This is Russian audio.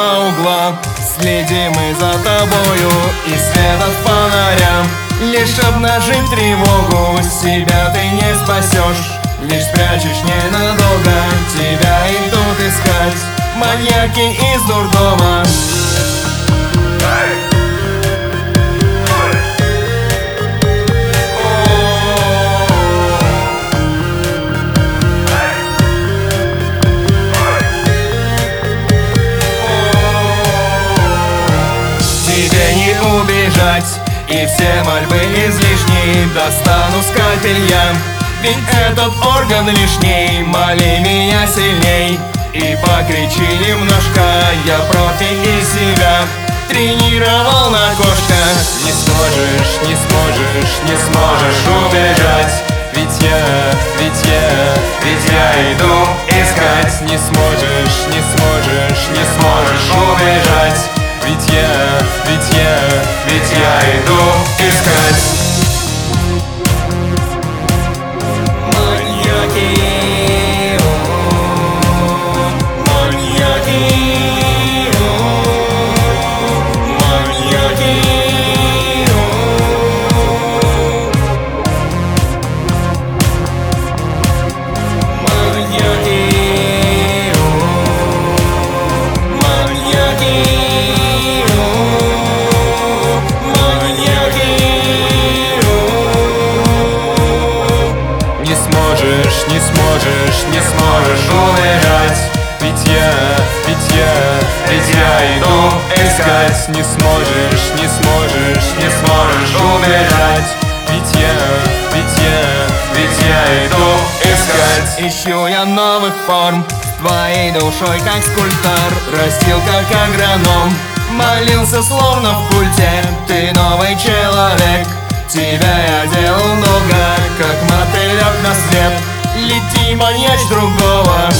каждого угла. Следим мы за тобою И свет от фонаря Лишь обнажить тревогу Себя ты не спасешь. Лишь спрячешь ненадолго Тебя идут искать. Маньяки из дурдома Тебе не убежать И все мольбы излишние Достану скальпель я Ведь этот орган лишний Моли меня сильней. И покричи немножко Я профи из себя. Тренировал на кошка Не сможешь, не сможешь, не сможешь убежать. Ведь я, ведь я, ведь я иду искать. Не сможешь, не сможешь, не сможешь убежать Ведь я, ведь я, ведь я иду искать. Не сможешь, не сможешь, не сможешь убежать Ведь я, ведь я, ведь я иду искать. Ищу я новых форм. Твоей душой как скульптор Растил как агроном Молился словно в культе. Ты новый человек. Тебя я делал много Как мотылек на свет. Лети маньяч другого